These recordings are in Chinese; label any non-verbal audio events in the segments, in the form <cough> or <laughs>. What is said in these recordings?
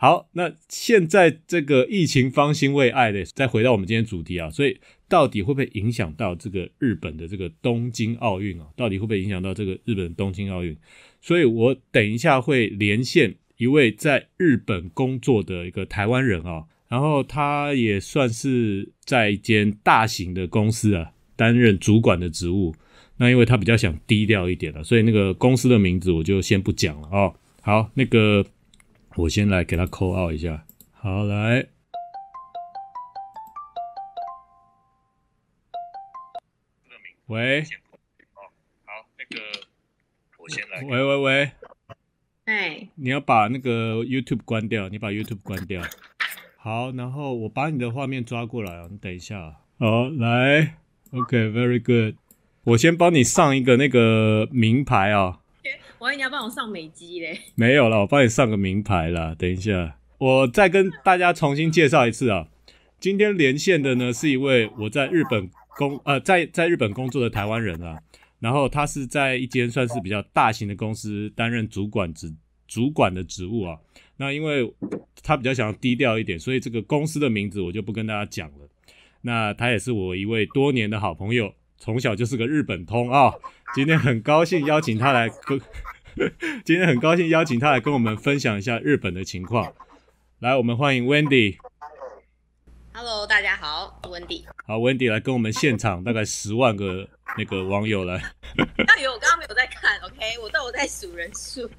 好，那现在这个疫情方兴未艾的，再回到我们今天主题啊，所以到底会不会影响到这个日本的这个东京奥运啊？到底会不会影响到这个日本东京奥运？所以我等一下会连线一位在日本工作的一个台湾人啊，然后他也算是在一间大型的公司啊担任主管的职务。那因为他比较想低调一点了，所以那个公司的名字我就先不讲了哦。好，那个。我先来给他扣号一下，好来，喂，哦，好，那个我先来，喂喂喂，哎，你要把那个 YouTube 关掉，你把 YouTube 关掉，好，然后我把你的画面抓过来啊，你等一下，好来，OK，Very good，我先帮你上一个那个名牌啊。我以为你要帮我上美肌嘞，没有了，我帮你上个名牌啦。等一下，我再跟大家重新介绍一次啊。今天连线的呢是一位我在日本工呃在在日本工作的台湾人啊，然后他是在一间算是比较大型的公司担任主管职主管的职务啊。那因为他比较想要低调一点，所以这个公司的名字我就不跟大家讲了。那他也是我一位多年的好朋友。从小就是个日本通啊！<laughs> 今天很高兴邀请他来跟，<laughs> 今天很高兴邀请他来跟我们分享一下日本的情况。来，我们欢迎 Wendy。Hello，大家好，Wendy。好，Wendy 来跟我们现场大概十万个那个网友来。<laughs> 那有，我刚刚没有在看，OK，我都有在数人数。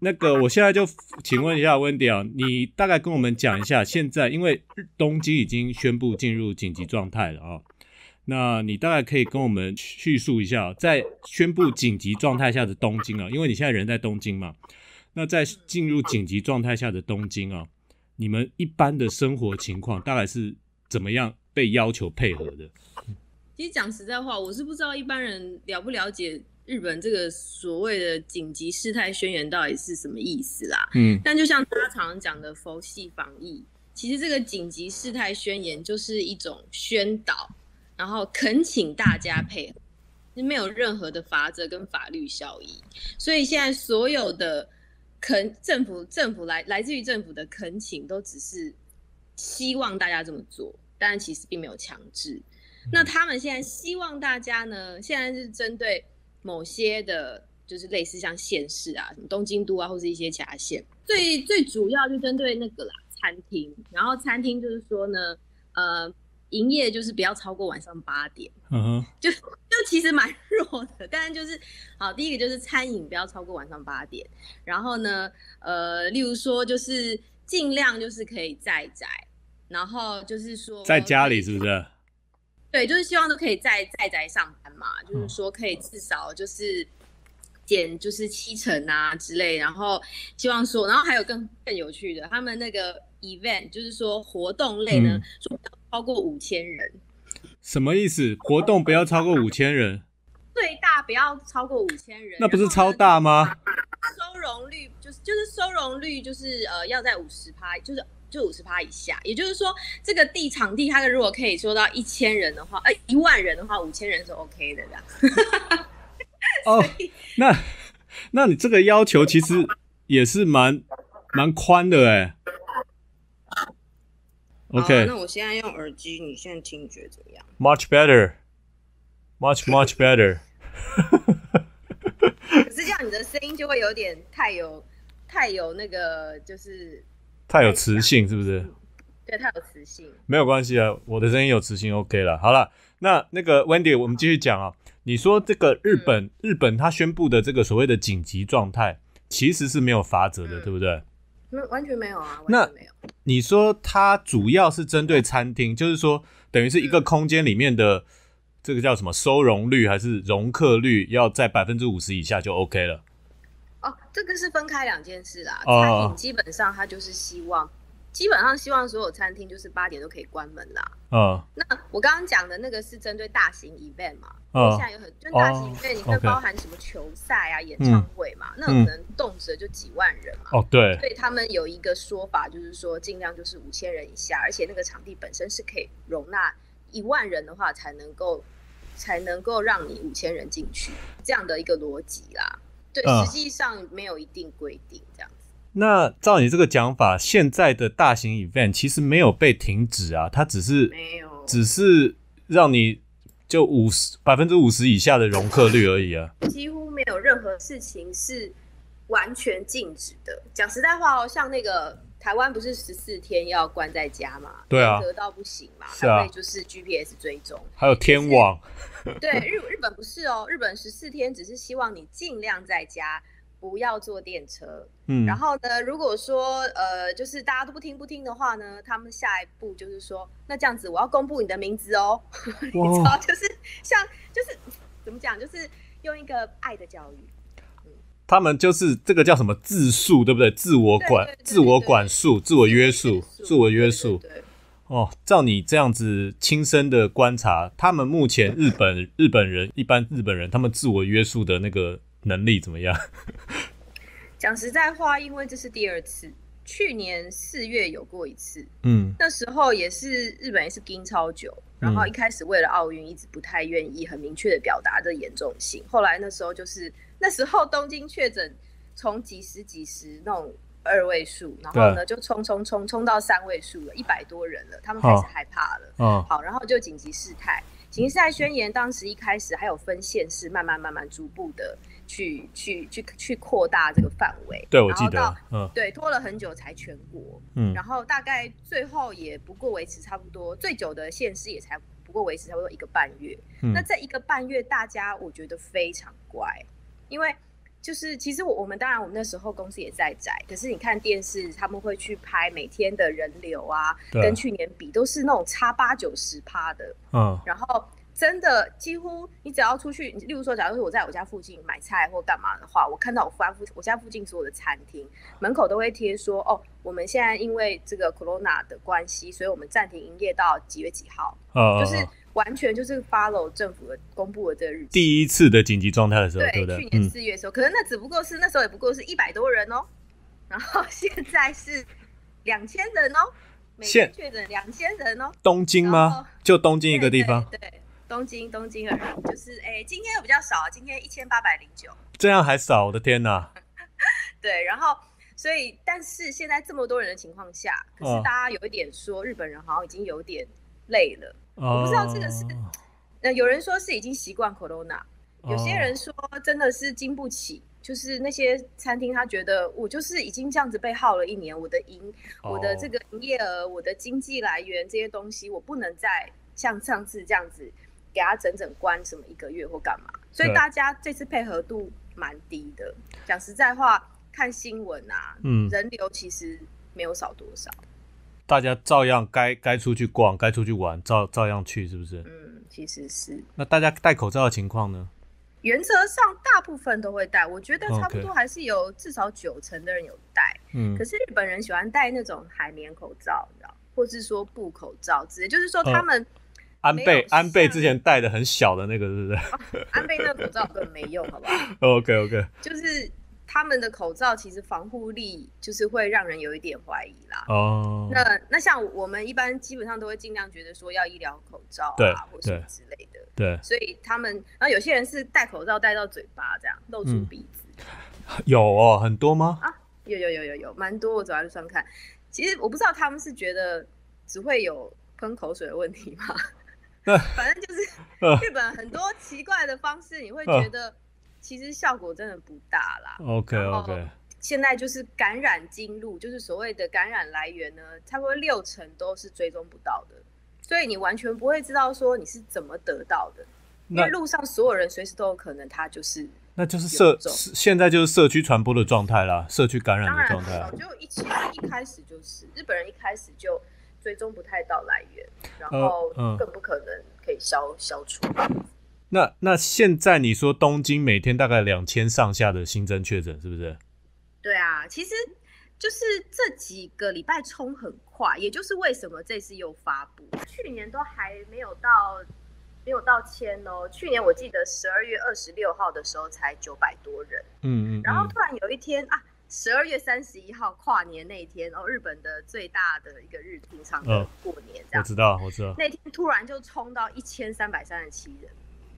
那个，我现在就请问一下 Wendy 啊，你大概跟我们讲一下，现在因为东京已经宣布进入紧急状态了啊。那你大概可以跟我们叙述一下，在宣布紧急状态下的东京啊，因为你现在人在东京嘛。那在进入紧急状态下的东京啊，你们一般的生活情况大概是怎么样被要求配合的？其实讲实在话，我是不知道一般人了不了解日本这个所谓的紧急事态宣言到底是什么意思啦。嗯，但就像大家常常讲的佛系防疫，其实这个紧急事态宣言就是一种宣导。然后恳请大家配合，是没有任何的法则跟法律效益，所以现在所有的恳政府政府来来自于政府的恳请，都只是希望大家这么做，但其实并没有强制。那他们现在希望大家呢，现在是针对某些的，就是类似像县市啊，什么东京都啊，或是一些其他县，最最主要就针对那个啦，餐厅。然后餐厅就是说呢，呃。营业就是不要超过晚上八点，嗯哼，就就其实蛮 <laughs> 弱的，但是就是好，第一个就是餐饮不要超过晚上八点，然后呢，呃，例如说就是尽量就是可以在宅，然后就是说在家里是不是？对，就是希望都可以在在宅上班嘛，就是说可以至少就是减就是七成啊之类，然后希望说，然后还有更更有趣的，他们那个 event 就是说活动类呢，说不要。超过五千人，什么意思？活动不要超过五千人，最大不要超过五千人，那不是超大吗？收容率就是就是收容率就是呃要在五十趴，就是就五十趴以下。也就是说，这个地场地它的如果可以做到一千人的话，呃一万人的话，五千人是 OK 的这样。<laughs> 哦，那那你这个要求其实也是蛮蛮宽的哎。OK，那我现在用耳机，你现在听觉怎么样？Much better, much much better。<laughs> 可是这样你的声音就会有点太有太有那个，就是太有磁性，是不是？对，太有磁性。没有关系啊，我的声音有磁性，OK 了。好了，那那个 Wendy，我们继续讲啊。你说这个日本日本他宣布的这个所谓的紧急状态，其实是没有法则的，对不对？没完全没有啊，那没有。你说它主要是针对餐厅，就是说等于是一个空间里面的这个叫什么收容率还是容客率要在百分之五十以下就 OK 了。哦，这个是分开两件事啦。餐饮基本上它就是希望。基本上希望所有餐厅就是八点都可以关门啦。嗯，那我刚刚讲的那个是针对大型 event 嘛？嗯，现在有很就大型 event，你会包含什么球赛啊、演唱会嘛？那可能动辄就几万人嘛。哦，对。所以他们有一个说法，就是说尽量就是五千人以下，而且那个场地本身是可以容纳一万人的话，才能够才能够让你五千人进去这样的一个逻辑啦。对，实际上没有一定规定这样子。那照你这个讲法，现在的大型 event 其实没有被停止啊，它只是没有，只是让你就五十百分之五十以下的容客率而已啊，几乎没有任何事情是完全禁止的。讲实在话哦，像那个。台湾不是十四天要关在家嘛？对啊，得到不行嘛？是啊，就是 GPS 追踪，还有天网。对，日日本不是哦，日本十四天只是希望你尽量在家，不要坐电车。嗯，然后呢，如果说呃，就是大家都不听不听的话呢，他们下一步就是说，那这样子我要公布你的名字哦。<laughs> 你知道，就是像就是怎么讲，就是用一个爱的教育。他们就是这个叫什么自述，对不对？自我管、自我管束、自我约束、自我约束。哦，照你这样子亲身的观察，他们目前日本日本人一般日本人他们自我约束的那个能力怎么样？<laughs> 讲实在话，因为这是第二次，去年四月有过一次，嗯，那时候也是日本也是盯超久，然后一开始为了奥运一直不太愿意很明确的表达这严重性，后来那时候就是。那时候东京确诊从几十几十那种二位数，然后呢就冲冲冲冲到三位数了，一百多人了，他们开始害怕了。嗯，好，然后就紧急事态，紧急事态宣言当时一开始还有分县市，慢慢慢慢逐步的去去去去扩大这个范围。对，我记得，嗯，对，拖了很久才全国，嗯，然后大概最后也不过维持差不多，最久的县市也才不过维持差不多一个半月。那这一个半月，大家我觉得非常乖。因为就是其实我我们当然我们那时候公司也在宅，可是你看电视他们会去拍每天的人流啊，跟去年比都是那种差八九十趴的，嗯，然后真的几乎你只要出去，例如说假如说我在我家附近买菜或干嘛的话，我看到我家附我家附近所有的餐厅门口都会贴说，哦，我们现在因为这个 corona 的关系，所以我们暂停营业到几月几号，哦就是。完全就是 follow 政府的公布的这个日期。第一次的紧急状态的时候，对？去年四月的时候，可能那只不过是那时候也不过是一百多人哦，然后现在是两千人哦，每天确诊两千人哦。东京吗？就东京一个地方？对，东京，东京而已。就是哎，今天又比较少，今天一千八百零九。这样还少？我的天哪！<laughs> 对，然后所以，但是现在这么多人的情况下，可是大家有一点说，日本人好像已经有点累了。我不知道这个是，呃，有人说是已经习惯 corona，有些人说真的是经不起，就是那些餐厅他觉得我就是已经这样子被耗了一年，我的营，我的这个营业额，我的经济来源这些东西，我不能再像上次这样子给他整整关什么一个月或干嘛，所以大家这次配合度蛮低的。讲实在话，看新闻啊，嗯，人流其实没有少多少。大家照样该该出去逛，该出去玩，照照样去，是不是？嗯，其实是。那大家戴口罩的情况呢？原则上大部分都会戴，我觉得差不多还是有至少九成的人有戴。嗯。可是日本人喜欢戴那种海绵口罩，你知道，或是说布口罩之类，就是说他们安倍安倍之前戴的很小的那个，是不是？安倍那个口罩根本没用，好不好？<laughs> OK OK。就是。他们的口罩其实防护力就是会让人有一点怀疑啦。哦，那那像我们一般基本上都会尽量觉得说要医疗口罩啊，或什么之类的。对，所以他们，然后有些人是戴口罩戴到嘴巴这样露出鼻子。<laughs> 有哦，很多吗？啊，有有有有有，蛮多。我走在路上看，其实我不知道他们是觉得只会有喷口水的问题吗？<laughs> 反正就是 <laughs> 日本很多奇怪的方式，你会觉得。其实效果真的不大啦。OK OK。现在就是感染经路，就是所谓的感染来源呢，差不多六成都是追踪不到的，所以你完全不会知道说你是怎么得到的，因为路上所有人随时都有可能他就是。那就是社现在就是社区传播的状态啦，社区感染的状态。早就一其实一开始就是日本人一开始就追踪不太到来源，然后更不可能可以消消除。那那现在你说东京每天大概两千上下的新增确诊，是不是？对啊，其实就是这几个礼拜冲很快，也就是为什么这次又发布，去年都还没有到没有到千哦。去年我记得十二月二十六号的时候才九百多人，嗯嗯，然后突然有一天啊，十二月三十一号跨年那一天，哦，日本的最大的一个日平常的过年，这样我知道我知道，那天突然就冲到一千三百三十七人。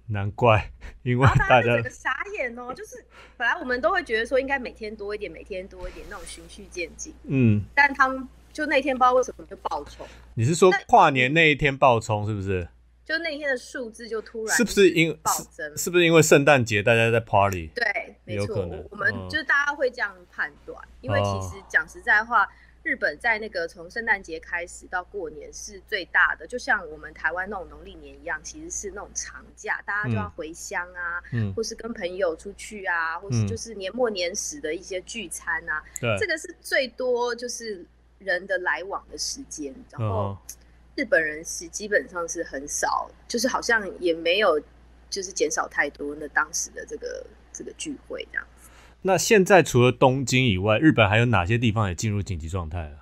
难怪，因为大家傻眼哦，就是本来我们都会觉得说应该每天多一点，每天多一点那种循序渐进，嗯，但他们就那天不知道为什么就爆冲。你是说跨年那一天爆冲是不是？就那天的数字就突然是不是因暴增？是不是因为圣诞节大家在 party？对，没错，我们就是大家会这样判断，因为其实讲实在话。日本在那个从圣诞节开始到过年是最大的，就像我们台湾那种农历年一样，其实是那种长假，大家就要回乡啊，或是跟朋友出去啊，或是就是年末年始的一些聚餐啊，这个是最多就是人的来往的时间。然后日本人是基本上是很少，就是好像也没有就是减少太多那当时的这个这个聚会这样子。那现在除了东京以外，日本还有哪些地方也进入紧急状态了？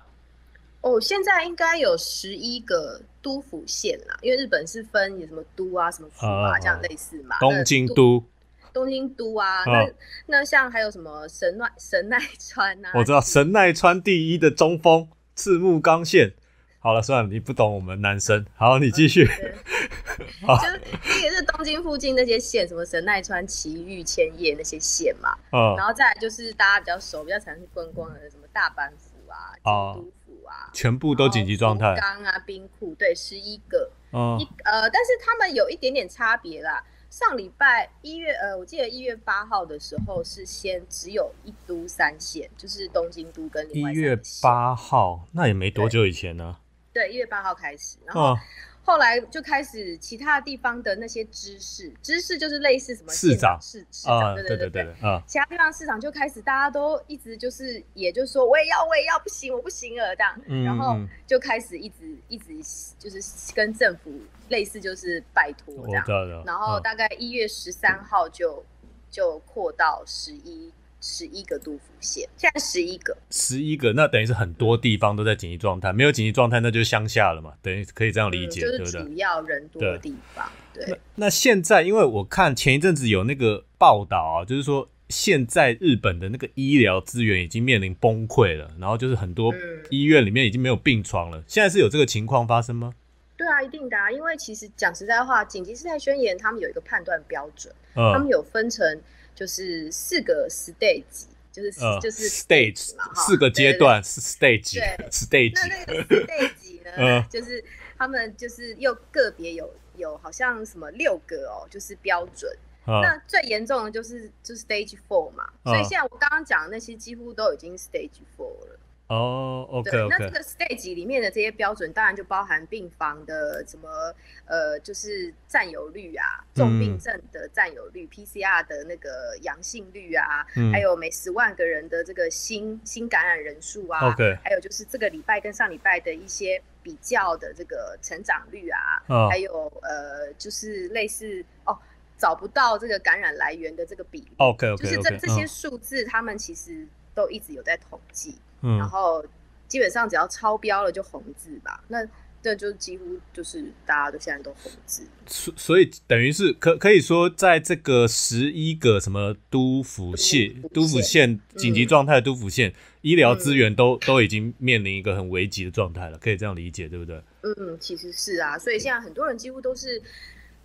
哦，现在应该有十一个都府县啦，因为日本是分有什么都啊、什么府啊这样类似嘛。东京都、东京都啊，那那像还有什么神奈神奈川啊？我知道神奈川第一的中锋赤木刚宪。好了，算了，你不懂我们男生。好，你继续。<laughs> 就是第一个是东京附近那些县，什么神奈川、埼玉、千叶那些县嘛。嗯。然后再来就是大家比较熟、比较常去观光的，什么大阪府啊、京都府啊，全部都紧急状态。刚啊，冰库，对，十一个。一呃，但是他们有一点点差别啦。上礼拜一月，呃，我记得一月八号的时候是先只有一都三县，就是东京都跟另外一月八号，那也没多久以前呢。对，一月八号开始，然后后来就开始其他地方的那些知识，知识就是类似什么市长、市市长，对对对对，啊，其他地方市长就开始大家都一直就是，也就是说我也要我也要不行我不行了这样，然后就开始一直一直就是跟政府类似就是拜托这样，然后大概一月十三号就就扩到十一。十一个都府县，现在十一个，十一个，那等于是很多地方都在紧急状态，没有紧急状态那就是乡下了嘛，等于可以这样理解，对不对？主要人多的地方，对。那现在，因为我看前一阵子有那个报道啊，就是说现在日本的那个医疗资源已经面临崩溃了，然后就是很多医院里面已经没有病床了。现在是有这个情况发生吗？对啊，一定的啊，因为其实讲实在话，紧急事态宣言他们有一个判断标准，他们有分成。就是四个 stage，就是就是 stage 嘛，四个阶段是 stage，对 <laughs> stage。那那个 stage 呢，<laughs> 就是他们就是又个别有有好像什么六个哦，就是标准。那最严重的就是就是 stage four 嘛，所以现在我刚刚讲的那些几乎都已经 stage four 了。哦，OK。那这个 stage 里面的这些标准，当然就包含病房的什么，呃，就是占有率啊，重病症的占有率，PCR 的那个阳性率啊，还有每十万个人的这个新新感染人数啊，OK。还有就是这个礼拜跟上礼拜的一些比较的这个成长率啊，还有呃，就是类似哦，找不到这个感染来源的这个比例，OK OK。就是这这些数字，他们其实都一直有在统计。然后基本上只要超标了就红字吧，那这就几乎就是大家都现在都红字。所所以等于是可可以说，在这个十一个什么都府县、都府县紧急状态都府县，医疗资源都都已经面临一个很危急的状态了，可以这样理解，对不对？嗯，其实是啊，所以现在很多人几乎都是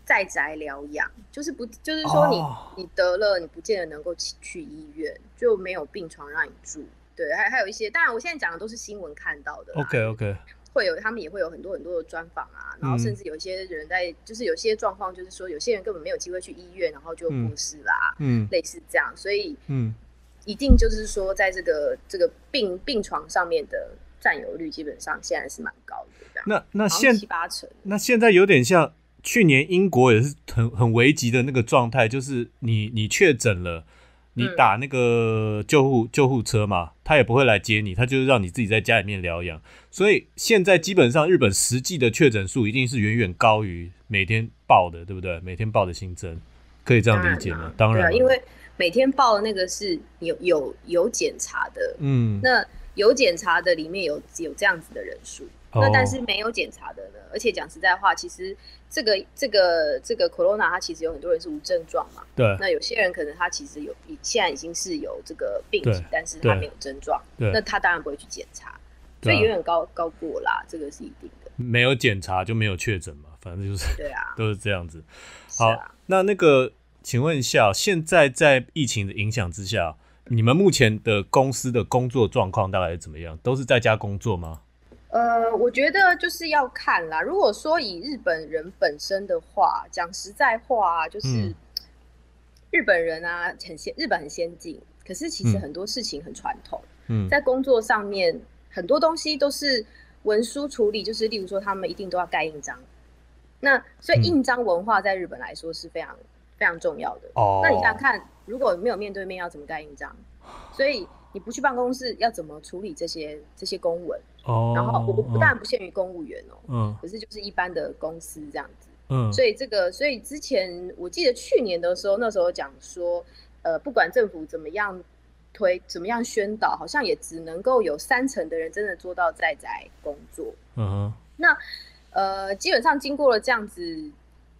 在宅疗养，就是不就是说你你得了，你不见得能够去医院，就没有病床让你住。对，还还有一些，当然我现在讲的都是新闻看到的。OK OK，会有他们也会有很多很多的专访啊，然后甚至有一些人在，就是有些状况，就是说有些人根本没有机会去医院，然后就过世啦，嗯，类似这样，所以嗯，一定就是说在这个这个病病床上面的占有率基本上现在是蛮高的，那那现七八成，那现在有点像去年英国也是很很危急的那个状态，就是你你确诊了。你打那个救护救护车嘛，他也不会来接你，他就是让你自己在家里面疗养。所以现在基本上日本实际的确诊数一定是远远高于每天报的，对不对？每天报的新增，可以这样理解吗？当然，因为每天报的那个是有有有检查的，嗯，那有检查的里面有有这样子的人数。那但是没有检查的呢？而且讲实在话，其实这个这个这个 corona 它其实有很多人是无症状嘛。对。那有些人可能他其实有，现在已经是有这个病情，但是他没有症状。对。那他当然不会去检查，所以远远高高过啦，这个是一定的。没有检查就没有确诊嘛，反正就是。对啊。<laughs> 都是这样子。好，那那个，请问一下，现在在疫情的影响之下，你们目前的公司的工作状况大概是怎么样？都是在家工作吗？呃，我觉得就是要看啦。如果说以日本人本身的话，讲实在话，啊就是日本人啊，很先，日本很先进，可是其实很多事情很传统。嗯，在工作上面，很多东西都是文书处理，就是例如说，他们一定都要盖印章。那所以印章文化在日本来说是非常非常重要的。哦，那你想想看，如果没有面对面，要怎么盖印章？所以你不去办公室，要怎么处理这些这些公文？哦，然后我不但不限于公务员哦，嗯，可是就是一般的公司这样子，嗯，所以这个，所以之前我记得去年的时候，那时候讲说，呃，不管政府怎么样推，怎么样宣导，好像也只能够有三成的人真的做到在宅工作，嗯，那呃，基本上经过了这样子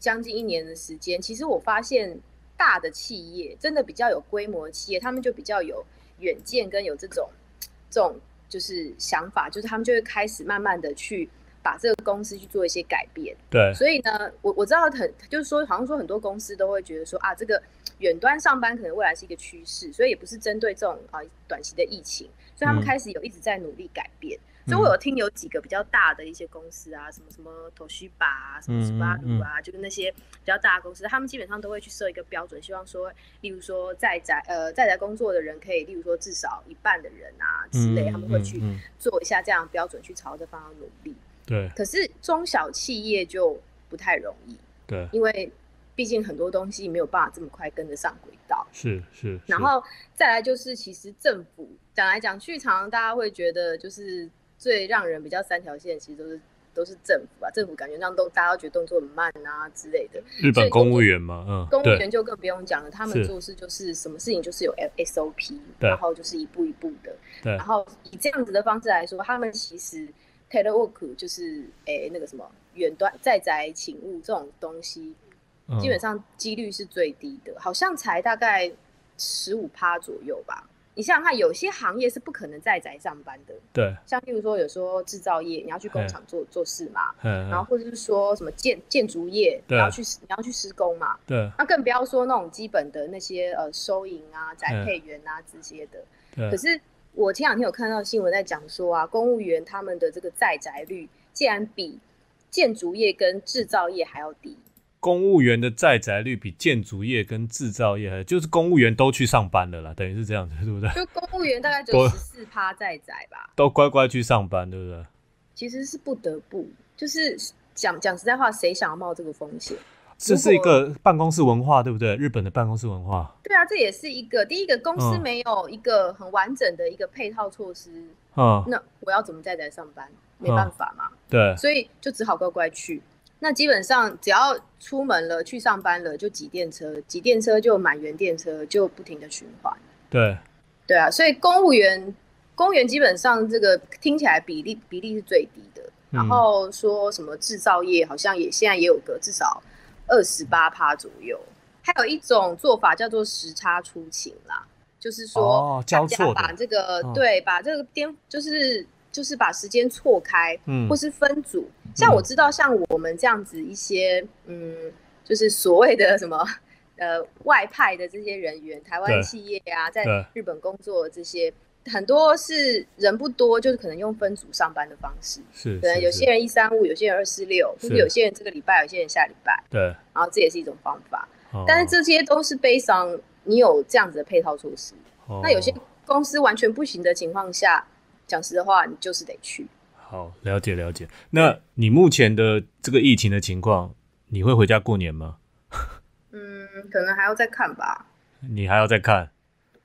将近一年的时间，其实我发现大的企业真的比较有规模的企业，他们就比较有远见跟有这种 <tsk> 这种。就是想法，就是他们就会开始慢慢的去把这个公司去做一些改变。对，所以呢，我我知道很，就是说，好像说很多公司都会觉得说啊，这个远端上班可能未来是一个趋势，所以也不是针对这种啊短期的疫情，所以他们开始有一直在努力改变。所以我有听有几个比较大的一些公司啊，什么什么头须吧啊，什么什么鲁啊，就是那些比较大的公司，他们基本上都会去设一个标准，希望说，例如说在宅呃在宅工作的人可以，例如说至少一半的人啊之类，他们会去做一下这样标准，去朝这方向努力。对。可是中小企业就不太容易。对。因为毕竟很多东西没有办法这么快跟得上轨道。是是。然后再来就是，其实政府讲来讲去，常常大家会觉得就是。最让人比较三条线，其实都是都是政府啊，政府感觉让动大家都觉得动作很慢啊之类的。日本公务员嘛，嗯，公务员就更不用讲了，他们做事就是什么事情就是有 SOP，然后就是一步一步的。对。然后以这样子的方式来说，他们其实 telework 就是诶那个什么远端在宅请务这种东西，基本上几率是最低的，好像才大概十五趴左右吧。你想想看，有些行业是不可能在宅上班的。对，像譬如说，有时候制造业你要去工厂做做事嘛，然后或者是说什么建建筑业你要去你要去施工嘛，对，那更不要说那种基本的那些呃收银啊、宅配员啊这些的。可是我前两天有看到新闻在讲说啊，公务员他们的这个在宅率竟然比建筑业跟制造业还要低。公务员的在宅率比建筑业跟制造业，就是公务员都去上班了啦，等于是这样子，对不对？就公务员大概只有十四趴在宅吧，都乖乖去上班，对不对？其实是不得不，就是讲讲实在话，谁想要冒这个风险？这是一个办公室文化，对不对？日本的办公室文化。对啊，这也是一个第一个公司没有一个很完整的一个配套措施啊，那我要怎么在宅上班？没办法嘛，对，所以就只好乖乖去。那基本上只要出门了去上班了就挤电车，挤电车就满员电车，就不停的循环。对，对啊，所以公务员，公务员基本上这个听起来比例比例是最低的。然后说什么制造业好像也现在也有个至少二十八趴左右。还有一种做法叫做时差出勤啦，就是说大家把这个对把这个颠就是。就是把时间错开，嗯，或是分组。像我知道，像我们这样子一些，嗯，就是所谓的什么，呃，外派的这些人员，台湾企业啊，在日本工作这些，很多是人不多，就是可能用分组上班的方式。是，可能有些人一三五，有些人二四六，或者有些人这个礼拜，有些人下礼拜。对。然后这也是一种方法，但是这些都是悲伤。你有这样子的配套措施，那有些公司完全不行的情况下。讲实话，你就是得去。好，了解了解。那你目前的这个疫情的情况，你会回家过年吗？嗯，可能还要再看吧。你还要再看？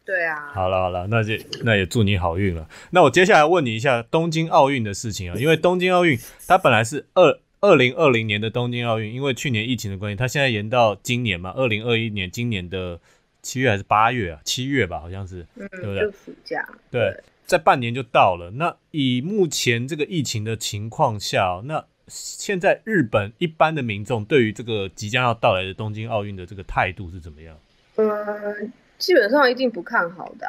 对啊。好了好了，那就那也祝你好运了。那我接下来问你一下东京奥运的事情啊，因为东京奥运它本来是二二零二零年的东京奥运，因为去年疫情的关系，它现在延到今年嘛，二零二一年今年的七月还是八月啊？七月吧，好像是，对不对？就暑假。对。在半年就到了。那以目前这个疫情的情况下，那现在日本一般的民众对于这个即将要到来的东京奥运的这个态度是怎么样？呃，基本上一定不看好的。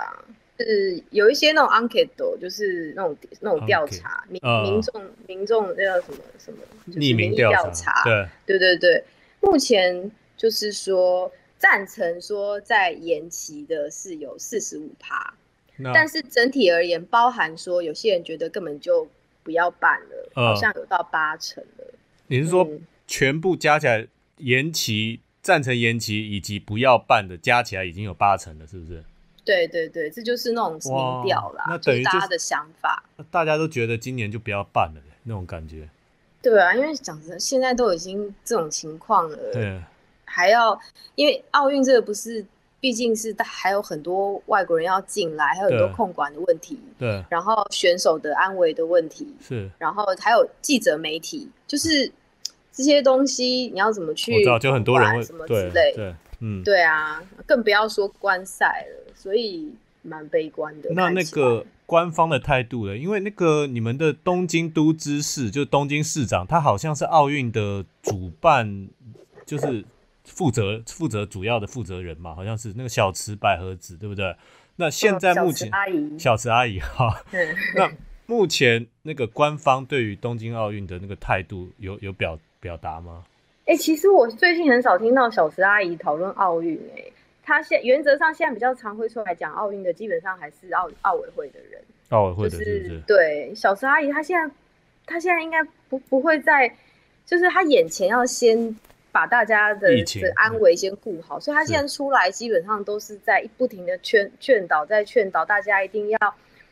是有一些那种 enquete，就是那种那种调查，民民众民众那叫什么什么，匿名调查。对对对对，目前就是说赞成说在延期的是有四十五趴，但是整体而言，包含说有些人觉得根本就不要办了，好像有到八成了。你是说全部加起来延期、赞成延期以及不要办的加起来已经有八成了，是不是？对对对，这就是那种民调啦，那等于大家的想法，大家都觉得今年就不要办了那种感觉。对啊，因为讲真，现在都已经这种情况了，对，还要因为奥运这个不是，毕竟是还有很多外国人要进来，还有很多控管的问题，对，然后选手的安危的问题是，然后还有记者媒体，就是这些东西你要怎么去？我知道，就很多人会什么之类，对，嗯，对啊，更不要说观赛了，所以蛮悲观的。那那个。官方的态度了，因为那个你们的东京都知事，就东京市长，他好像是奥运的主办，就是负责负责主要的负责人嘛，好像是那个小池百合子，对不对？那现在目前小池阿姨哈，<laughs> 那目前那个官方对于东京奥运的那个态度有有表表达吗？哎，其实我最近很少听到小池阿姨讨论奥运，哎。他现原则上现在比较常会出来讲奥运的，基本上还是奥奥委会的人。奥委会的，是对小池阿姨，她现在她现在应该不不会再，就是她眼前要先把大家的的安危先顾好，所以他现在出来基本上都是在不停的劝劝导，在劝导大家一定要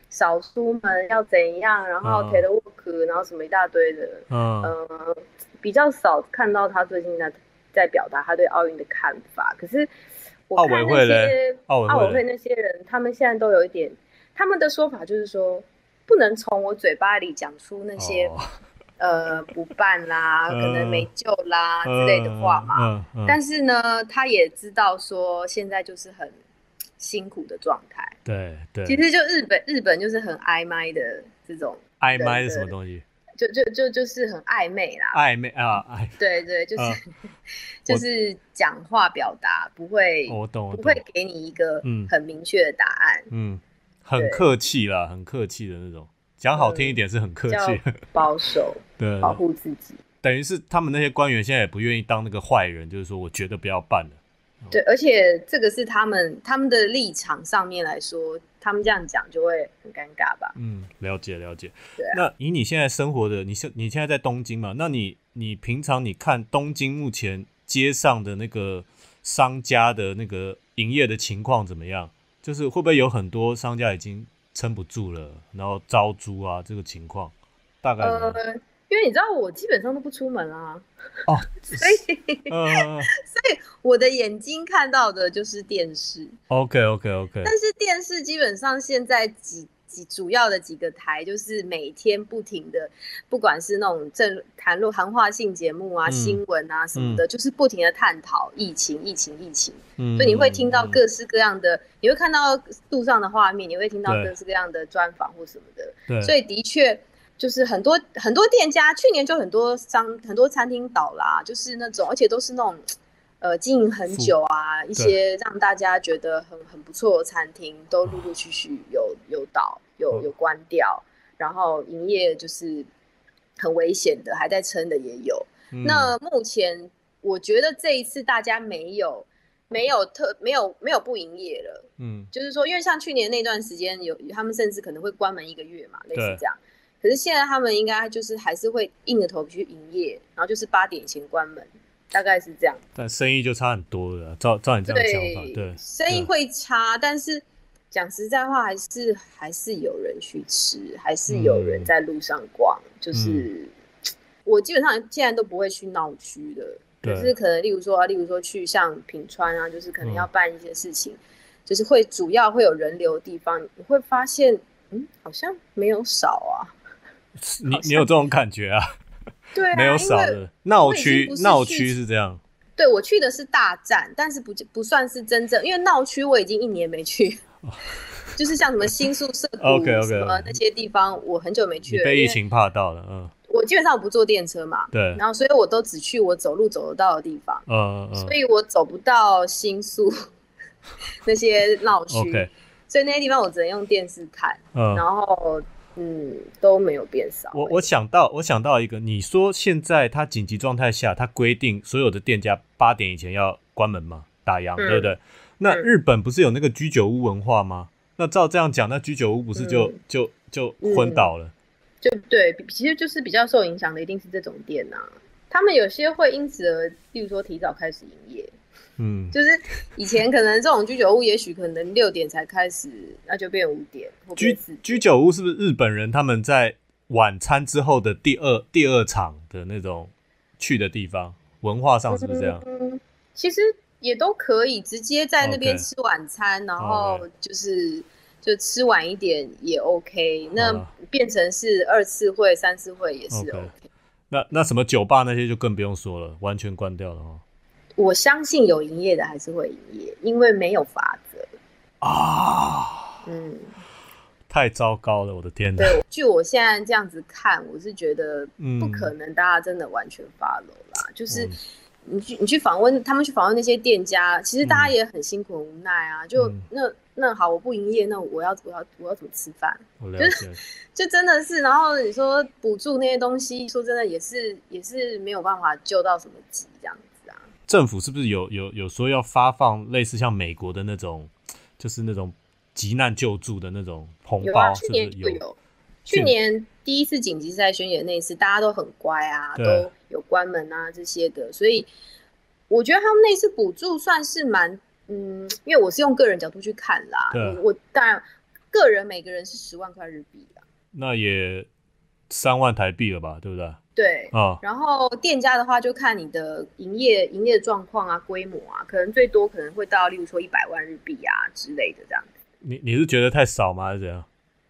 少出门，要怎样，然后 take work，然后什么一大堆的，嗯，比较少看到他最近在在表达他对奥运的看法，可是。我看那些，奥委会。那些人，他们现在都有一点，他们的说法就是说，不能从我嘴巴里讲出那些，呃，不办啦，可能没救啦之类的话嘛。但是呢，他也知道说，现在就是很辛苦的状态。对对。其实就日本，日本就是很暧昧的这种。暧昧是什么东西？就就就就是很暧昧啦，暧昧啊，暧对对，就是 <laughs> 就是讲话表达不会，我懂，不会给你一个很明确的答案，嗯，很客气啦，很客气的那种，讲好听一点是很客气，保守，对，保护自己，等于是他们那些官员现在也不愿意当那个坏人，就是说我觉得不要办了，对，而且这个是他们他们的立场上面来说。他们这样讲就会很尴尬吧？嗯，了解了解。对，那以你现在生活的，你现你现在在东京嘛？那你你平常你看东京目前街上的那个商家的那个营业的情况怎么样？就是会不会有很多商家已经撑不住了，然后招租啊这个情况？大概。因为你知道我基本上都不出门啊，哦，<laughs> 所以，<laughs> 所以我的眼睛看到的就是电视。OK OK OK。但是电视基本上现在几几主要的几个台，就是每天不停的，不管是那种正谈论谈话性节目啊、新闻啊什么的，就是不停的探讨疫情、疫情、疫情。嗯。所以你会听到各式各样的，你会看到路上的画面，你会听到各式各样的专访或什么的。对。所以的确。就是很多很多店家，去年就很多商很多餐厅倒啦，就是那种，而且都是那种，呃，经营很久啊，一些让大家觉得很很不错的餐厅，都陆陆续续有有倒，有有关掉，然后营业就是很危险的，还在撑的也有。那目前我觉得这一次大家没有没有特没有没有不营业了，嗯，就是说，因为像去年那段时间有他们甚至可能会关门一个月嘛，类似这样。可是现在他们应该就是还是会硬着头皮去营业，然后就是八点前关门，大概是这样。但生意就差很多了，照照你这样讲法，对，生意会差，但是讲实在话，还是还是有人去吃，还是有人在路上逛。就是我基本上现在都不会去闹区的，可是可能例如说，例如说去像品川啊，就是可能要办一些事情，就是会主要会有人流的地方，你会发现，嗯，好像没有少啊。你你有这种感觉啊？<laughs> 对，没有少的闹区，闹区是这样。对我去的是大站，但是不不算是真正，因为闹区我已经一年没去，就是像什么新宿涩谷 <laughs> 什么那些地方，我很久没去了。被疫情怕到了，嗯。我基本上我不坐电车嘛，对，然后所以我都只去我走路走得到的地方，嗯嗯，所以我走不到新宿 <laughs> 那些闹区，所以那些地方我只能用电视看，嗯然后。嗯，都没有变少。我我想到，我想到一个，你说现在它紧急状态下，它规定所有的店家八点以前要关门吗？打烊，对不对？那日本不是有那个居酒屋文化吗？那照这样讲，那居酒屋不是就就就昏倒了？就对，其实就是比较受影响的，一定是这种店呐。他们有些会因此而，例如说提早开始营业。嗯，就是以前可能这种居酒屋，也许可能六点才开始，那就变五点。居居酒屋是不是日本人他们在晚餐之后的第二第二场的那种去的地方？文化上是不是这样？嗯，其实也都可以直接在那边吃晚餐，然后就是就吃晚一点也 OK。那变成是二次会、三次会也是 OK。那那什么酒吧那些就更不用说了，完全关掉了哈。我相信有营业的还是会营业，因为没有法则啊。嗯，太糟糕了，我的天哪！对，据我现在这样子看，我是觉得不可能，大家真的完全发楼啦。就是你去你去访问他们，去访问那些店家，其实大家也很辛苦、很无奈啊。就那那好，我不营业，那我要我要我要怎么吃饭？就是就真的是，然后你说补助那些东西，说真的也是也是没有办法救到什么急这样。政府是不是有有有说要发放类似像美国的那种，就是那种急难救助的那种红包？去年有，去年第一次紧急赛宣言那一次，大家都很乖啊，都有关门啊这些的，所以我觉得他们那次补助算是蛮，嗯，因为我是用个人角度去看啦，我当然个人每个人是十万块日币啊，那也三万台币了吧，对不对？对，啊，然后店家的话就看你的营业营业状况啊，规模啊，可能最多可能会到，例如说一百万日币啊之类的这样子。你你是觉得太少吗，还是怎样？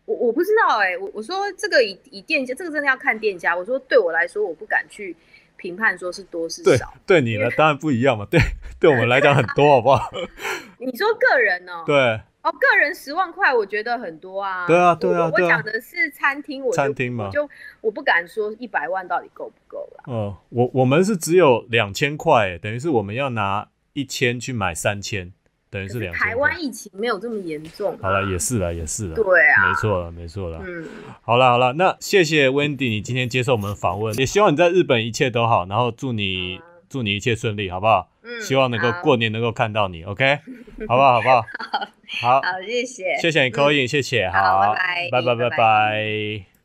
我我不知道哎，我我说这个以以店家，这个真的要看店家。我说对我来说，我不敢去评判说是多是少。对你呢，当然不一样嘛。对，对我们来讲很多，好不好？<laughs> 你说个人呢？对。哦，个人十万块，我觉得很多啊。对啊，对啊，我讲的是餐厅，我餐厅嘛，就我不敢说一百万到底够不够了。嗯，我我们是只有两千块，等于是我们要拿一千去买三千，等于是两。台湾疫情没有这么严重。好了，也是了，也是了。对啊，没错了，没错了。嗯，好了好了，那谢谢 Wendy，你今天接受我们访问，也希望你在日本一切都好，然后祝你祝你一切顺利，好不好？嗯，希望能够过年能够看到你，OK，<laughs> 好不好？好不 <laughs> 好？好，好，谢谢，谢谢你扣印，谢谢，好，拜拜，拜拜，拜拜。